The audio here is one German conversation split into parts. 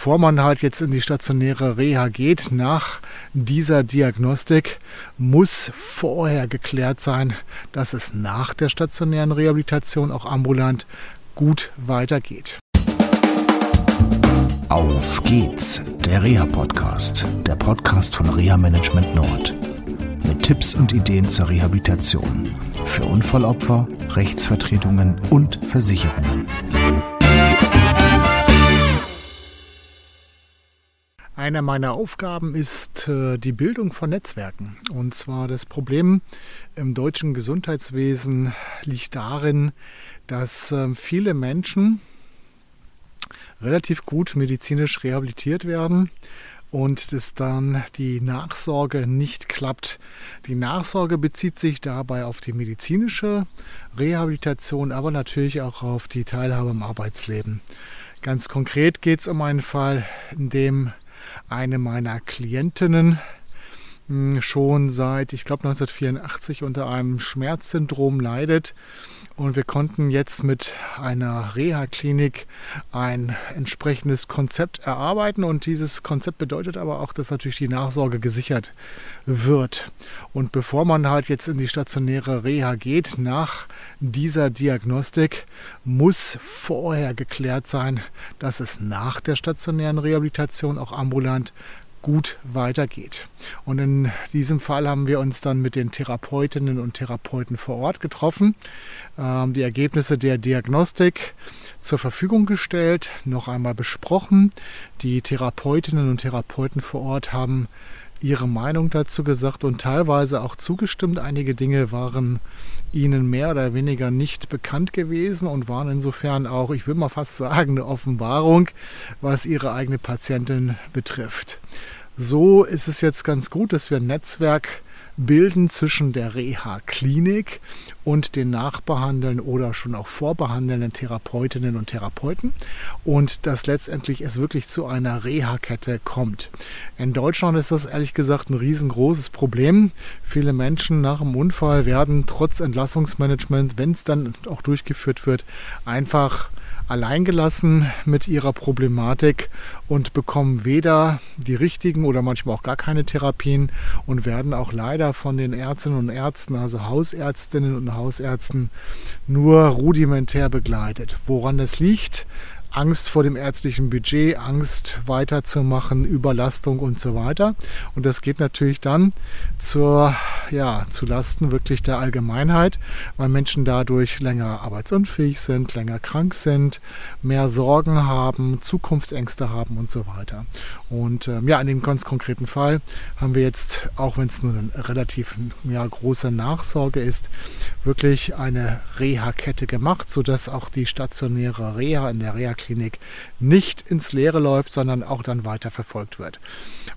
Bevor man halt jetzt in die stationäre Reha geht, nach dieser Diagnostik muss vorher geklärt sein, dass es nach der stationären Rehabilitation auch ambulant gut weitergeht. Auf geht's, der Reha-Podcast, der Podcast von Reha Management Nord. Mit Tipps und Ideen zur Rehabilitation für Unfallopfer, Rechtsvertretungen und Versicherungen. Eine meiner Aufgaben ist äh, die Bildung von Netzwerken. Und zwar das Problem im deutschen Gesundheitswesen liegt darin, dass ähm, viele Menschen relativ gut medizinisch rehabilitiert werden und dass dann die Nachsorge nicht klappt. Die Nachsorge bezieht sich dabei auf die medizinische Rehabilitation, aber natürlich auch auf die Teilhabe im Arbeitsleben. Ganz konkret geht es um einen Fall, in dem eine meiner Klientinnen schon seit, ich glaube, 1984 unter einem Schmerzsyndrom leidet. Und wir konnten jetzt mit einer Reha-Klinik ein entsprechendes Konzept erarbeiten. Und dieses Konzept bedeutet aber auch, dass natürlich die Nachsorge gesichert wird. Und bevor man halt jetzt in die stationäre Reha geht, nach dieser Diagnostik, muss vorher geklärt sein, dass es nach der stationären Rehabilitation auch ambulant gut weitergeht. Und in diesem Fall haben wir uns dann mit den Therapeutinnen und Therapeuten vor Ort getroffen, ähm, die Ergebnisse der Diagnostik zur Verfügung gestellt, noch einmal besprochen. Die Therapeutinnen und Therapeuten vor Ort haben ihre Meinung dazu gesagt und teilweise auch zugestimmt. Einige Dinge waren ihnen mehr oder weniger nicht bekannt gewesen und waren insofern auch, ich würde mal fast sagen, eine Offenbarung, was ihre eigene Patientin betrifft. So ist es jetzt ganz gut, dass wir ein Netzwerk bilden zwischen der Reha-Klinik und den nachbehandelnden oder schon auch vorbehandelnden Therapeutinnen und Therapeuten und dass letztendlich es wirklich zu einer Reha-Kette kommt. In Deutschland ist das ehrlich gesagt ein riesengroßes Problem. Viele Menschen nach dem Unfall werden trotz Entlassungsmanagement, wenn es dann auch durchgeführt wird, einfach alleingelassen mit ihrer Problematik und bekommen weder die richtigen oder manchmal auch gar keine Therapien und werden auch leider von den Ärztinnen und Ärzten, also Hausärztinnen und Hausärzten, nur rudimentär begleitet. Woran das liegt, Angst vor dem ärztlichen Budget, Angst weiterzumachen, Überlastung und so weiter. Und das geht natürlich dann zur, ja, zu Lasten wirklich der Allgemeinheit, weil Menschen dadurch länger arbeitsunfähig sind, länger krank sind, mehr Sorgen haben, Zukunftsängste haben und so weiter. Und ähm, ja, in dem ganz konkreten Fall haben wir jetzt, auch wenn es nur eine relativ ja, große Nachsorge ist, wirklich eine Reha-Kette gemacht, sodass auch die stationäre Reha in der Reha Klinik nicht ins Leere läuft, sondern auch dann weiter verfolgt wird.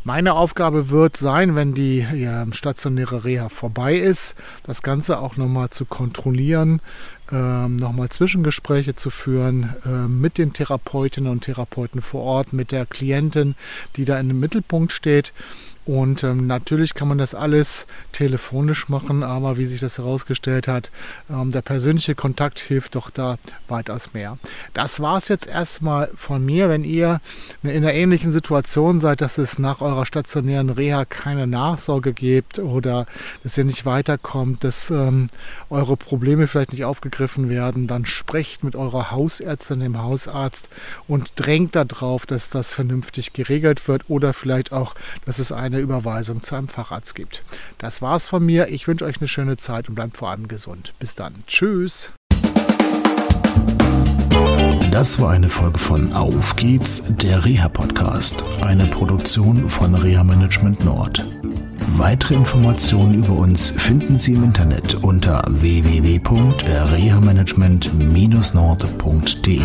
Meine Aufgabe wird sein, wenn die ja, stationäre Reha vorbei ist, das Ganze auch nochmal zu kontrollieren, ähm, nochmal Zwischengespräche zu führen äh, mit den Therapeutinnen und Therapeuten vor Ort, mit der Klientin, die da dem Mittelpunkt steht und ähm, natürlich kann man das alles telefonisch machen, aber wie sich das herausgestellt hat, ähm, der persönliche Kontakt hilft doch da weitaus mehr. Das war es jetzt erstmal von mir. Wenn ihr in einer ähnlichen Situation seid, dass es nach eurer stationären Reha keine Nachsorge gibt oder dass ihr nicht weiterkommt, dass ähm, eure Probleme vielleicht nicht aufgegriffen werden, dann sprecht mit eurer Hausärztin, dem Hausarzt und drängt darauf, dass das vernünftig geregelt wird oder vielleicht auch, dass es ein eine Überweisung zu einem Facharzt gibt. Das war's von mir. Ich wünsche euch eine schöne Zeit und bleibt vor allem gesund. Bis dann. Tschüss. Das war eine Folge von Auf geht's, der Reha-Podcast, eine Produktion von Reha Management Nord. Weitere Informationen über uns finden Sie im Internet unter www.rehamanagement-nord.de.